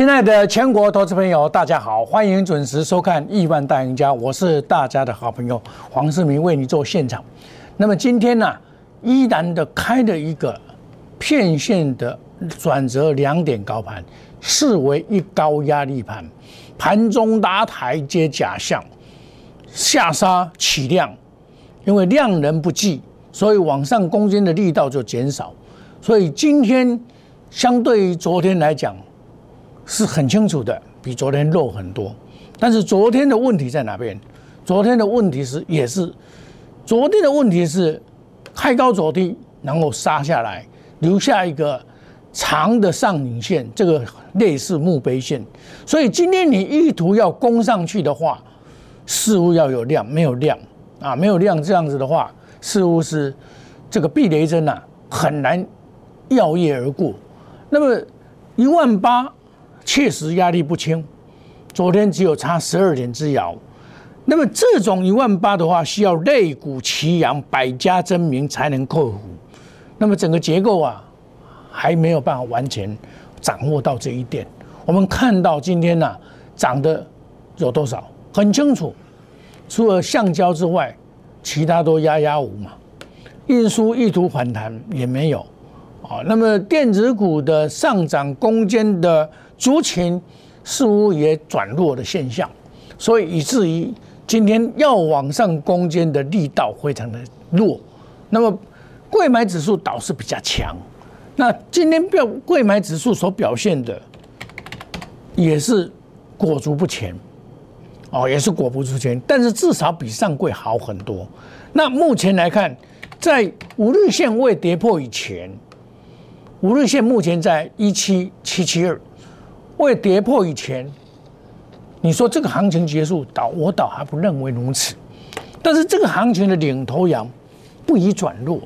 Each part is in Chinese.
亲爱的全国投资朋友，大家好，欢迎准时收看《亿万大赢家》，我是大家的好朋友黄世明，为你做现场。那么今天呢，依然的开了一个片线的转折两点高盘，视为一高压力盘，盘中拉台阶假象，下杀起量，因为量能不济，所以往上攻坚的力道就减少，所以今天相对于昨天来讲。是很清楚的，比昨天弱很多。但是昨天的问题在哪边？昨天的问题是也是，昨天的问题是开高走低，然后杀下来，留下一个长的上影线，这个类似墓碑线。所以今天你意图要攻上去的话，似乎要有量，没有量啊，没有量这样子的话，似乎是这个避雷针呐，很难耀夜而过。那么一万八。确实压力不轻，昨天只有差十二点之遥。那么这种一万八的话，需要肋骨齐扬、百家争鸣才能克服。那么整个结构啊，还没有办法完全掌握到这一点。我们看到今天呢，涨的有多少？很清楚，除了橡胶之外，其他都压压无嘛。运输意图反弹也没有。啊，那么电子股的上涨攻坚的。族群似乎也转弱的现象，所以以至于今天要往上攻坚的力道非常的弱。那么，贵买指数倒是比较强。那今天表贵买指数所表现的也是裹足不前，哦，也是裹不住前，但是至少比上柜好很多。那目前来看，在五日线未跌破以前，五日线目前在一七七七二。未跌破以前，你说这个行情结束倒，我倒还不认为如此。但是这个行情的领头羊不宜转弱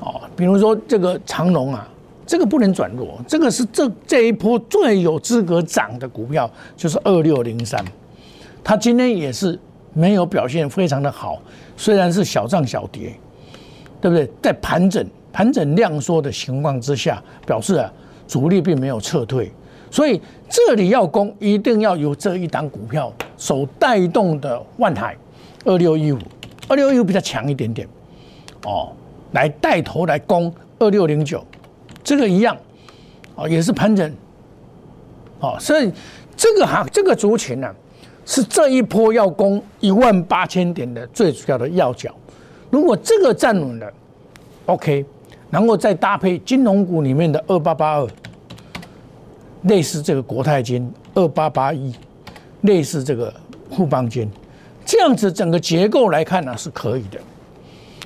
哦。比如说这个长龙啊，这个不能转弱，这个是这这一波最有资格涨的股票，就是二六零三。它今天也是没有表现非常的好，虽然是小涨小跌，对不对？在盘整盘整量缩的情况之下，表示啊主力并没有撤退。所以这里要攻，一定要有这一档股票所带动的万海二六一五，二六一五比较强一点点，哦，来带头来攻二六零九，这个一样，哦，也是盘整，哦，所以这个哈这个族群呢，是这一波要攻一万八千点的最主要的要角。如果这个站稳了，OK，然后再搭配金融股里面的二八八二。类似这个国泰金二八八一，类似这个富邦金，这样子整个结构来看呢是可以的。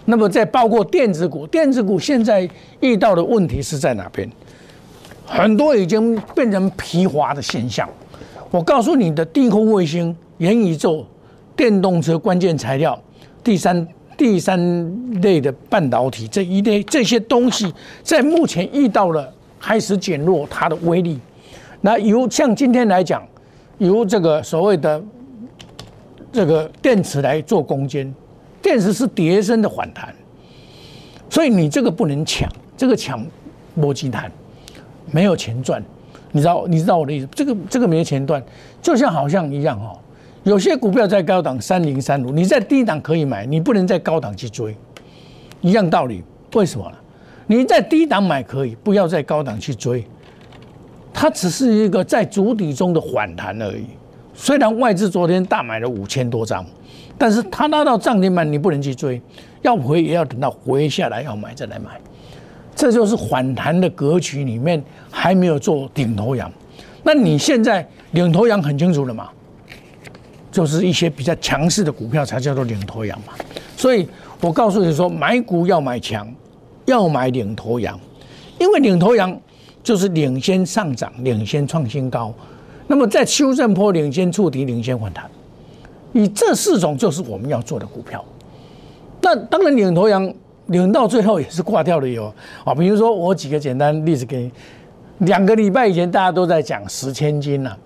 那么再包括电子股，电子股现在遇到的问题是在哪边？很多已经变成疲滑的现象。我告诉你的，低空卫星、元宇宙、电动车关键材料、第三第三类的半导体这一类这些东西，在目前遇到了开始减弱它的威力。那由像今天来讲，由这个所谓的这个电池来做攻坚，电池是叠升的反弹，所以你这个不能抢，这个抢摸金谈，没有钱赚，你知道你知道我的意思？这个这个没钱赚，就像好像一样哦，有些股票在高档三零三五，你在低档可以买，你不能在高档去追，一样道理。为什么呢？你在低档买可以，不要在高档去追。它只是一个在主底中的反弹而已。虽然外资昨天大买了五千多张，但是它拉到涨停板，你不能去追，要回也要等到回下来要买再来买。这就是反弹的格局里面还没有做顶头羊。那你现在领头羊很清楚了嘛？就是一些比较强势的股票才叫做领头羊嘛。所以我告诉你说，买股要买强，要买领头羊，因为领头羊。就是领先上涨，领先创新高，那么在修正坡领先触底，领先反弹，以这四种就是我们要做的股票。那当然领头羊领到最后也是挂掉的有啊，比如说我几个简单例子给你，两个礼拜以前大家都在讲十千金呐，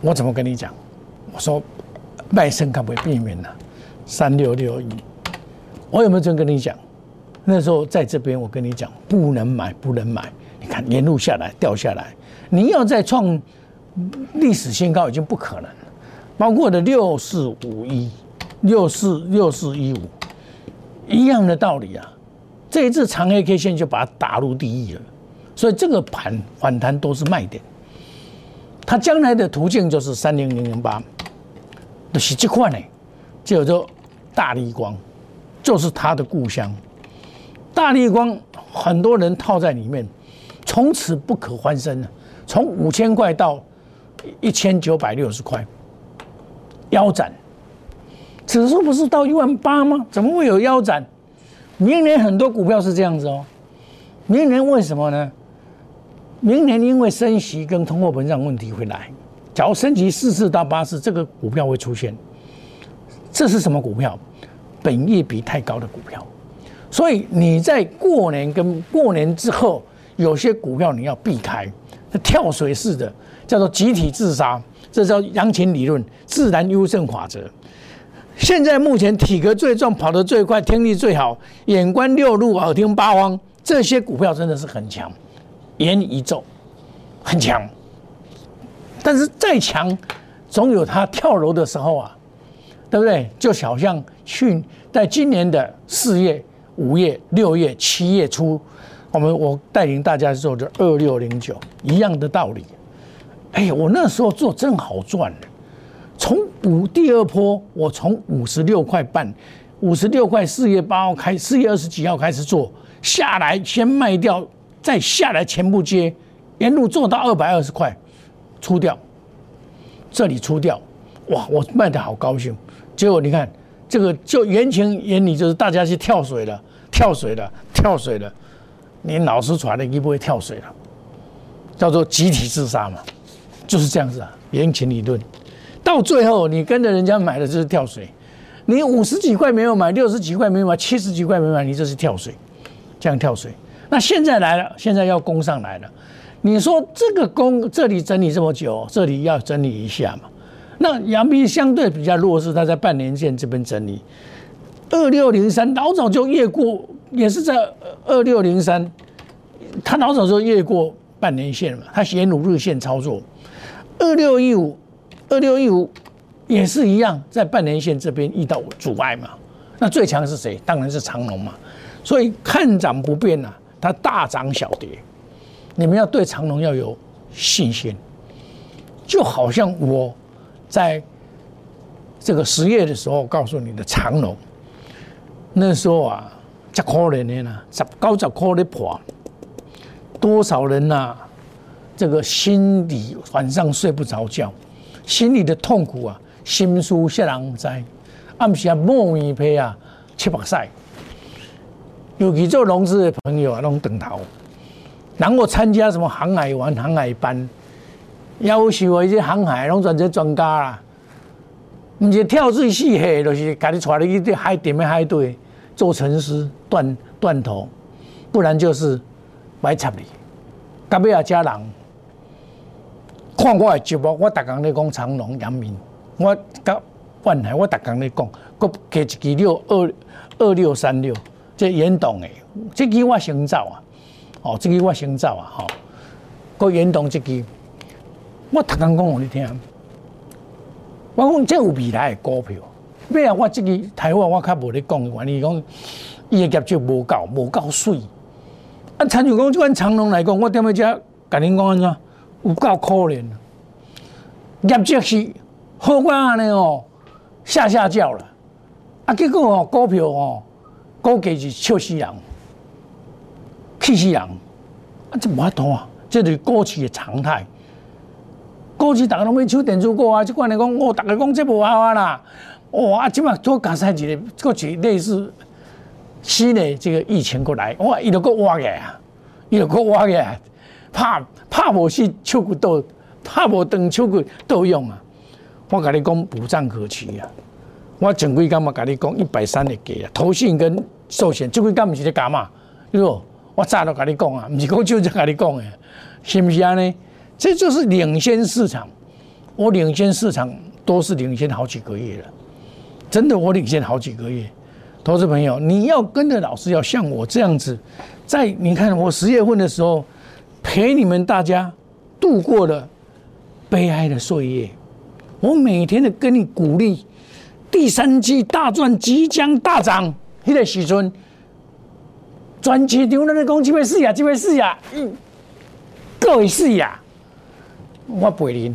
我怎么跟你讲？我说卖身可不可以避免呢？三六六一，我有没有真跟你讲？那时候在这边，我跟你讲，不能买，不能买。你看沿路下来掉下来，你要再创历史新高已经不可能了。包括的六四五一、六四六四一五，一样的道理啊。这一次长黑 K 线就把它打入第一了，所以这个盘反弹都是卖点。它将来的途径就是三零零零八，就是这块呢，叫做大力光，就是它的故乡。大力光很多人套在里面，从此不可翻身了。从五千块到一千九百六十块，腰斩。指数不是到一万八吗？怎么会有腰斩？明年很多股票是这样子哦。明年为什么呢？明年因为升息跟通货膨胀问题会来，假如升级四次到八次，这个股票会出现。这是什么股票？本业比太高的股票。所以你在过年跟过年之后，有些股票你要避开，跳水式的叫做集体自杀，这叫羊群理论、自然优胜法则。现在目前体格最壮、跑得最快、听力最好、眼观六路、耳听八方，这些股票真的是很强，元宇宙很强。但是再强，总有它跳楼的时候啊，对不对？就好像去在今年的四月。五月、六月、七月初，我们我带领大家做的二六零九一样的道理。哎呀，我那时候做真好赚从五第二波，我从五十六块半，五十六块四月八号开，四月二十几号开始做下来，先卖掉，再下来全部接，沿路做到二百二十块，出掉，这里出掉，哇，我卖的好高兴。结果你看。这个就原情原理就是大家去跳水了，跳水了，跳水了，你老师传的，你不会跳水了，叫做集体自杀嘛，就是这样子啊，言情理论。到最后你跟着人家买的就是跳水，你五十几块没有买，六十几块没有买，七十几块没买，你这是跳水，这样跳水。那现在来了，现在要攻上来了，你说这个攻这里整理这么久，这里要整理一下嘛？那阳明相对比较弱势，它在半年线这边整理，二六零三老早就越过，也是在二六零三，它老早就越过半年线嘛，它沿努日线操作，二六一五，二六一五也是一样，在半年线这边遇到阻碍嘛，那最强是谁？当然是长龙嘛，所以看涨不变呐，它大涨小跌，你们要对长龙要有信心，就好像我。在这个十月的时候，告诉你的长龙，那时候啊，这可怜的呢，十高十块的破，多少人呐，这个心里晚上睡不着觉，心里的痛苦啊，心书写人知，暗时啊莫名皮啊，七八晒，尤其做融资的朋友啊，拢等头，然后参加什么航海玩航海班。要求一些航海拢专职专家啦，毋是跳水死下，就是家己带你去海点的海队做沉思断断头，不然就是白插你。隔壁啊，家人看我的节目，我逐工咧讲长隆、阳明，我甲万海，我逐工咧讲，搁加一支六二二六三六，这严动的，这支我先走啊，哦，这支我先走啊，吼，搁严动这支。我头刚讲互你听，我讲这有未来的股票，咩啊？我这个台湾我较无咧讲，原因讲伊的业绩无够，无够水。啊，参像讲即款长隆来讲，我踮咧遮甲恁讲安怎？有够可怜，业绩是好过安尼哦，下下叫了。啊，结果哦，股票哦，股价是笑死人，气死人。啊，这无法度啊，这是过去的常态。过去大家拢要抽电子股啊，即款来讲，哦，大家讲这无效啊啦，哇，啊，即摆做加赛一个，过去类似新的这个疫情过来，哇，伊就搁挖起来啊，伊就搁挖起来，怕怕无死手骨都，怕无断手骨都用啊。我甲你讲，无仗可期啊。我前几工嘛甲你讲，一百三的价啊，投信跟寿险，这几工毋是咧加嘛？哟，我早都甲你讲啊，毋是讲就在甲你讲诶，是毋是安尼？这就是领先市场，我领先市场都是领先好几个月了，真的我领先好几个月，投资朋友，你要跟着老师，要像我这样子，在你看我十月份的时候，陪你们大家度过了悲哀的岁月。我每天的跟你鼓励，第三季大赚即将大涨，那个时阵，专辑丢那个讲这位是呀，这位是呀，嗯，各位是呀，我陪你，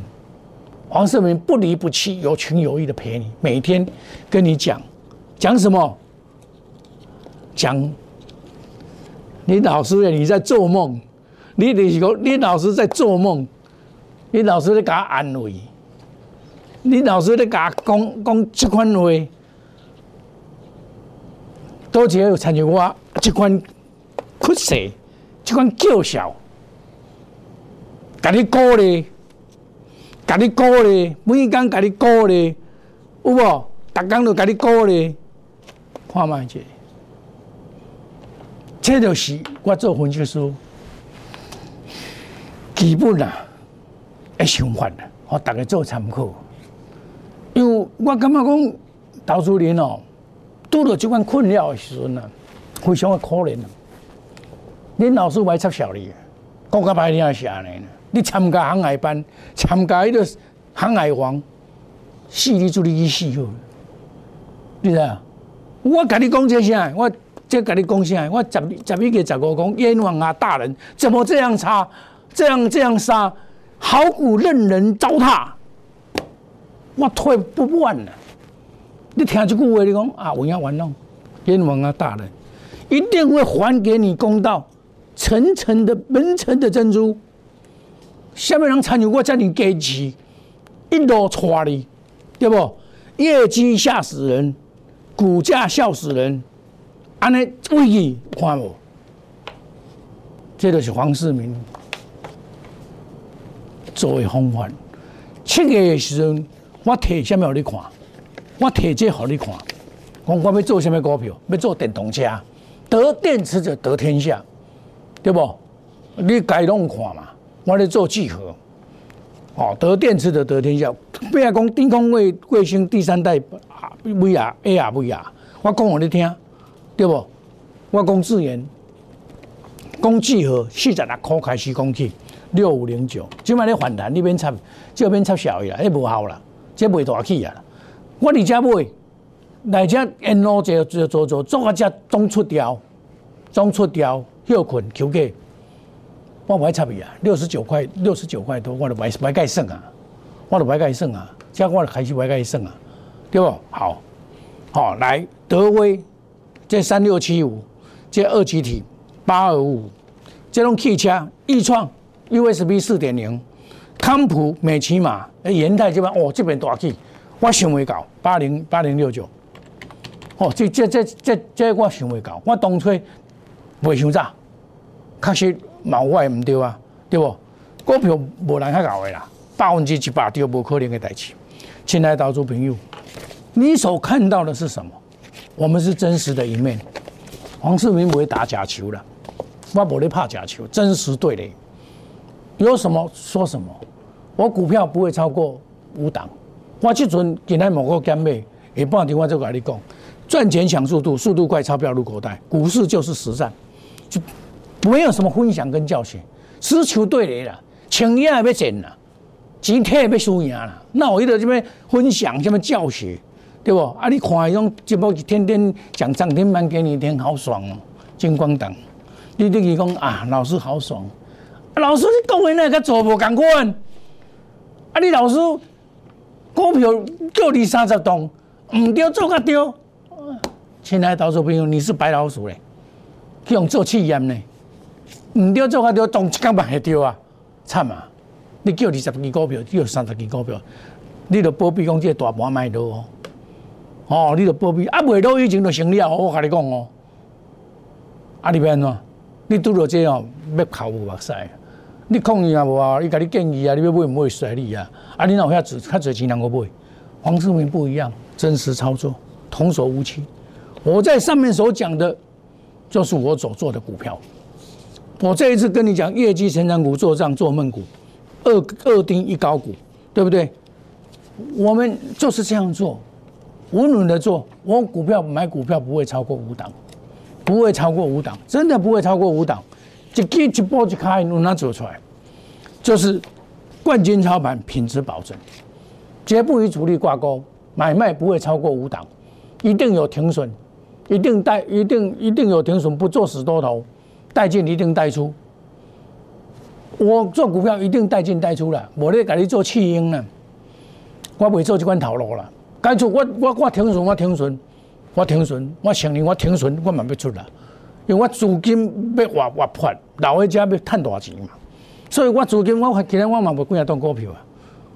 黄世明不离不弃，有情有义的陪你，每天跟你讲，讲什么？讲，你老师你在做梦，你你个你老师在做梦，你老师在给他安慰。你老师咧甲讲讲这款话，多少有参与我这款哭势，这款叫嚣，甲你鼓励，甲你鼓励，每工甲你鼓励，有无？逐工都甲你鼓励，看卖者，这就是我做分析师基本啊的想法啦，我大家做参考。因为我感觉讲，投资人哦，拄到这款困扰的时阵呢，非常的可怜啊。恁老师歪插小你，讲个白你是安尼呢？你参加航海班，参加迄个航海王，死你做你去死哦！你知啊？我跟你讲这啥？我这跟你讲啥？我十十一个十五讲冤枉啊！大人怎么这样差？这样这样杀？好古任人糟蹋。我退不完了，你听这句话，你讲啊，我要玩弄冤枉啊，大人一定会还给你公道，层层的门层的珍珠，下面人参与我叫你给起，一路戳你，对不？业绩吓死人，股价笑死人，安尼危机看无？这就是黄世明作为风范，七月的时阵。我提什么给你看？我提这给你看。我我要做什么股票？要做电动车，得电池者得天下，对不？你该拢看嘛。我咧做聚合，哦，得电池的得天下。不要讲天空卫卫星第三代啊 VR AR VR，我讲互你听，对不？我讲自研，讲聚合四十六块开始讲起，六五零九，今摆咧反弹，你免插，这免插小伊啦，迄无效啦。这卖大起啊！我伫遮买，来遮沿路就就做做做啊，遮总出掉，总出掉，休困求价，我买插伊啊，六十九块，六十九块多，我就买买盖算啊，我就买盖算啊，遮我就开始买盖算啊，对不？好，好来德威，这三六七五，这二级体八二五，这种汽车易创 USB 四点零。康普、美骑马、延泰这边哦，这边大起，我想未到八零八零六九，哦，这这这这这我想未到，我当初未想早，确实嘛我也唔对啊，对不？股票无人较搞的啦，百分之一百对无可能的代志。亲爱的投资朋友，你所看到的是什么？我们是真实的一面。黄世明不会打假球了，我不会怕假球，真实对垒。有什么说什么，我股票不会超过五档。我这阵今天某个干妹也不电话就跟你讲，赚钱抢速度，速度快，钞票入口袋。股市就是实战，就没有什么分享跟教学，实球对垒了，钱也要挣了，钱也要输赢了。那我一直这边分享什么教学，对不？啊，你看那种节目天天讲涨停板给你听，好爽哦，金光党。你你讲啊，老师好爽。老师，你讲的那个做无共款，啊！你老师股票叫你三十栋，唔对做个对。亲爱的投资朋友，你是白老鼠嘞，去用做气验呢？唔对做个对，动一根板会对啊？惨啊！你叫二十支股票，叫三十支股票，你著保庇讲这大盘卖落哦。哦，你著保庇啊，卖落以前就成了，我甲你讲哦。啊，你变怎？你拄到这哦，要哭目屎。你抗议也无啊？伊甲你建议啊，你要买唔买甩你啊？啊，你哪有遐子较侪钱能够买？黄世明不一样，真实操作，童叟无欺。我在上面所讲的，就是我所做的股票。我这一次跟你讲，业绩成长股做账做梦股，二二丁一高股，对不对？我们就是这样做。稳稳的做。我股票买股票不会超过五档，不会超过五档，真的不会超过五档。一记一波一开，我拿走出来，就是冠军操盘，品质保证，绝不与主力挂钩，买卖不会超过五档，一定有停损，一定带，一定一定有停损，不做死多头，带进一定带出。我做股票一定带进带出了，我咧给你做弃婴啦，我未做这款套路啦。该出我我我停损我停损，我停损我承认我停损我嘛要出啦，因为我资金要活活破，老的家要赚大钱嘛，所以我资金我今日我嘛袂几啊档股票啊，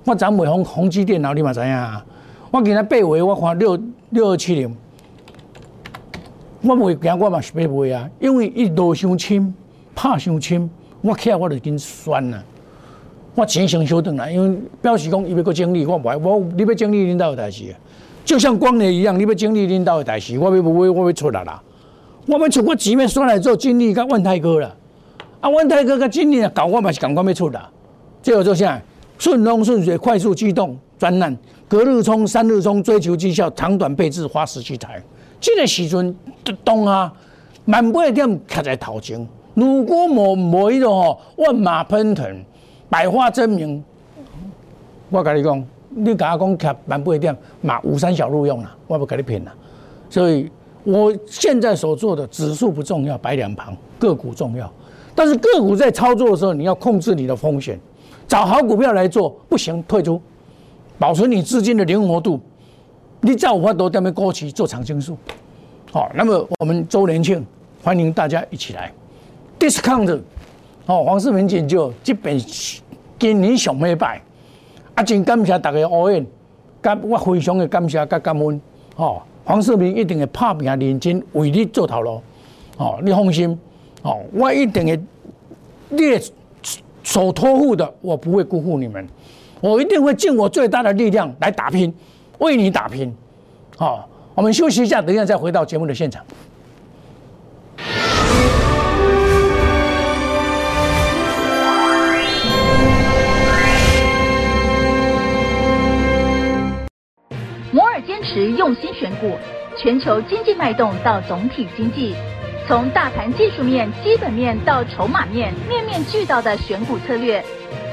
我昨卖红红基电脑你嘛知影啊，我今日八月我看六六二七零，我袂惊我嘛是要卖啊，因为伊落伤深，拍伤深。我起来我就已经酸了，我钱先收顿来，因为表示讲伊要搁整理，我唔爱，我你要整理领导的代志啊，就像光年一样，你要整理领导的代志，我要不会我要出来啦，我要出我前面刷来做经理甲万泰哥啦，啊万泰哥甲经理啊搞我嘛是赶快要出啦，最后做啥？顺风顺水，快速机动，专案，隔日冲，三日冲，追求绩效，长短配置，花十七台，这个时阵当啊，万八点卡在头前。如果无无迄种吼万马奔腾、百花争鸣，我跟你讲，你甲我讲卡万八点，马五山小路用啦，我不跟你骗啦。所以我现在所做的指数不重要，摆两旁，个股重要。但是个股在操作的时候，你要控制你的风险，找好股票来做，不行退出，保存你资金的灵活度。你在五花多点面过去做长青树，好，那么我们周年庆，欢迎大家一起来。discount，哦，黄世明研究这边今年上尾摆，啊，真感谢大家応援，感我非常的感谢甲感恩，哦，黄世明一定会拍拼认真为你做头路，哦，你放心，哦，我一定会，你所托付的，我不会辜负你们，我一定会尽我最大的力量来打拼，为你打拼，好，我们休息一下，等一下再回到节目的现场。摩尔坚持用心选股，全球经济脉动到总体经济，从大盘技术面、基本面到筹码面，面面俱到的选股策略。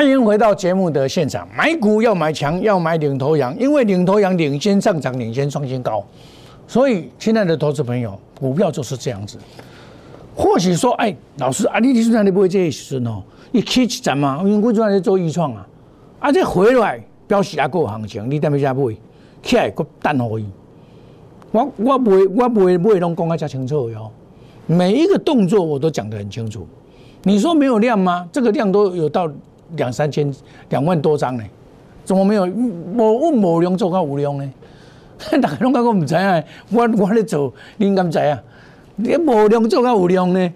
欢迎回到节目的现场。买股要买强，要买领头羊，因为领头羊领先上涨，领先创新高。所以，亲爱的投资朋友，股票就是这样子。或许说，哎，老师啊，你你说你不会这时阵哦，你起一站嘛，因为我最近在做预创啊，啊，这回来表示还够行情，你点要加买？起来个等可以。我我不会，我不会，不会拢讲啊加清楚哟。每一个动作我都讲得很清楚。你说没有量吗？这个量都有到。两三千、两万多张呢，怎么没有？无我无量做到无量呢？大家拢讲我唔知啊，我我咧做，你敢知啊？你无量做到无量呢？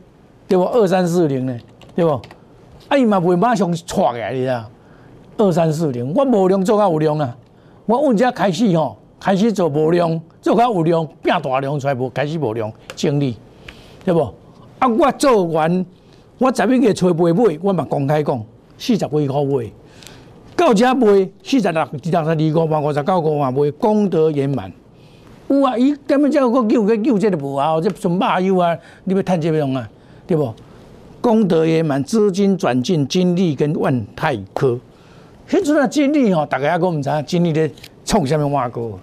对不？二三四零呢？对不？啊，伊嘛袂马上错起来你啊？二三四零，我无量做到无量啊！我问只开始吼，开始做无量，做到有量，变大量出来无？开始无量，整理，对不？啊，我做完，我十一月初八买，我嘛公开讲。四十几块卖，到这买四十六、六十二五万、五十九五万卖，功德圆满。有啊，伊根本叫个救个救这个无啊，这纯马油啊，你要趁这用啊，对不？功德圆满，资金转进金利跟万泰科。迄阵啊，金利吼，大家还讲唔知金利咧创什么碗糕？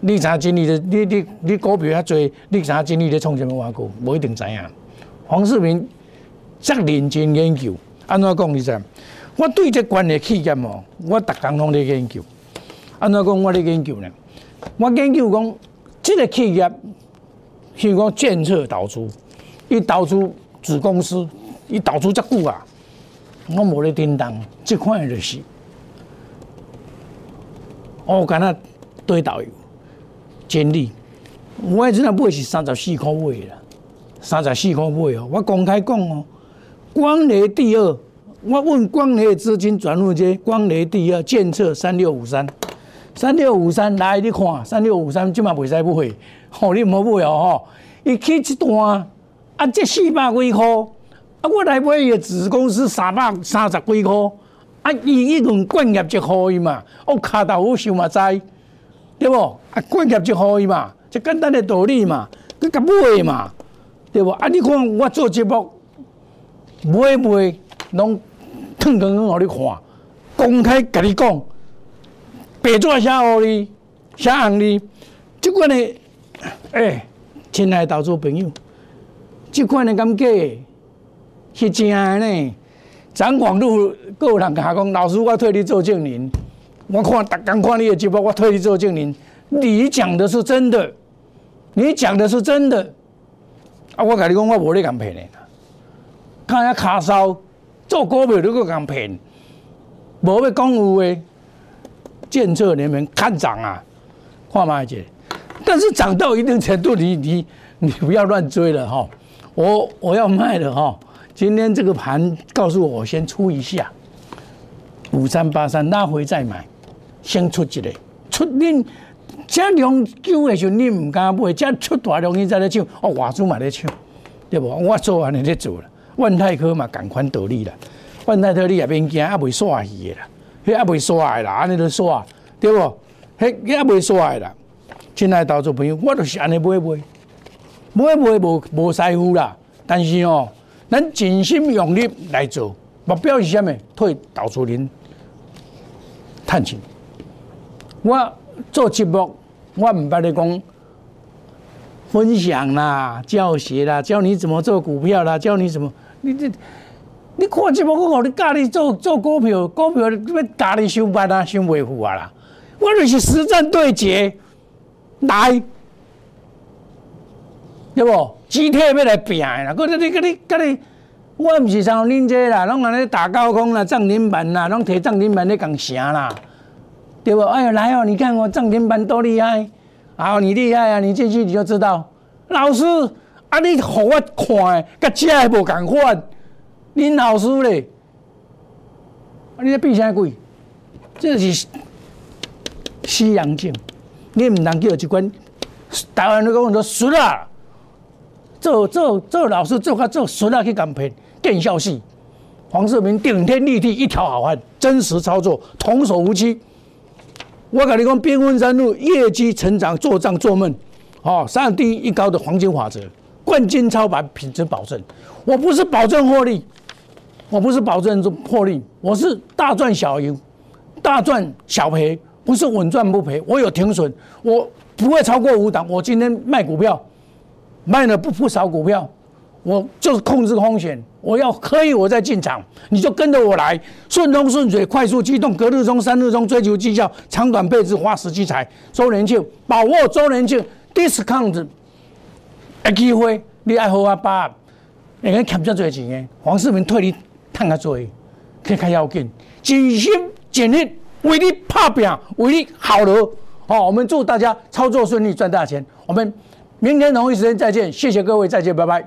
你知金利咧？你你你股票遐多，你知金利咧创什么挖股？无一定知影。黄世明则认真研究。安怎讲？你知？我对这关的企业哦，我逐工拢在研究。安怎讲我咧研究呢？我研究讲，这个企业，譬如讲建设投资，伊投资子公司，伊投资遮久啊，我无咧叮当，即款就是，我敢若对导游，监理，我迄阵啊买是三十四块买啦，三十四块买哦，我公开讲哦，光雷第二，我问光雷资金转入这光雷第二建设三六五三。三六五三来，你看三六五三，即嘛袂使买，吼你毋好买哦吼。伊起一段啊，这四百几箍，啊我来买伊个子公司三百三十几箍，啊伊一共管业就可以嘛，我卡头好想嘛知，对无？啊管业就可以嘛，就简单的道理嘛，佮甲买嘛，对无？啊你看我做节目买卖拢腾腾腾互你看，公开甲你讲。白纸写互你，写红哩，即款的，哎，亲爱的投资朋友，即款的感觉是真的呢。咱网络各有人甲讲，老师我替你做证人，我看逐工看你的节目，我替你做证人，你讲的是真的，你讲的是真的，啊，我甲你讲，我无咧讲骗的，看下卡烧做股票都搁讲骗，无要讲有诶。建设联盟看涨啊，看嘛姐，但是涨到一定程度，你你你不要乱追了哈。我我要卖了哈。今天这个盘告诉我，我先出一下五三八三，拉回再买，先出一个出恁这量久的时候，你唔敢买，这出大量你再来抢，哦，外资嘛在抢，对不？我做完你在做了，万泰科嘛赶快得利啦，万泰科你也免惊，也未煞去的啦。迄也未衰啦，安尼都煞，对无？迄也未衰啦。亲爱投资朋友，我就是安尼买买，买买无无师傅啦。但是哦，咱尽心用力来做，目标是啥物？退投资人趁钱。我做节目，我毋捌咧讲分享啦、教学啦，教你怎么做股票啦，教你怎么你这。你看即部我你教你做做股票，股票要教你上班啊，上维护啊啦。我就是实战对决来，对不？集体要来拼啦。搁你、搁你、搁你，我毋是像恁这啦，拢安尼打高空啦、涨停板啦，拢摕涨停板咧讲啥啦？对不？哎呀，来哦！你看我涨停板多厉害，好，你厉害啊！你进去你就知道。老师，啊，你互我看诶，甲遮诶无共款。恁老师咧，啊你咧比啥鬼？这是西洋镜，你毋通叫一款台湾人讲做俗啦，做做做老师做甲做俗啦去讲骗，见笑戏。黄世明顶天立地一条好汉，真实操作，童叟无欺。我跟你讲，边温山路业绩成长，做账做梦，哦，三低一高的黄金法则，冠军操盘，品质保证。我不是保证获利。我不是保证做破利，我是大赚小赢，大赚小赔，不是稳赚不赔。我有停损，我不会超过五档。我今天卖股票，卖了不不少股票，我就是控制风险。我要可以，我再进场，你就跟着我来，顺风顺水，快速机动，隔日中、三日中追求绩效，长短配置，花时积财。周年庆，把握周年庆 discount 的机会，你爱好啊把，你看欠这多钱的，黄世明退你。趁较侪，去较要紧，尽心尽力为你拍拼，为你好了。好，我们祝大家操作顺利，赚大钱。我们明天同一时间再见，谢谢各位，再见，拜拜。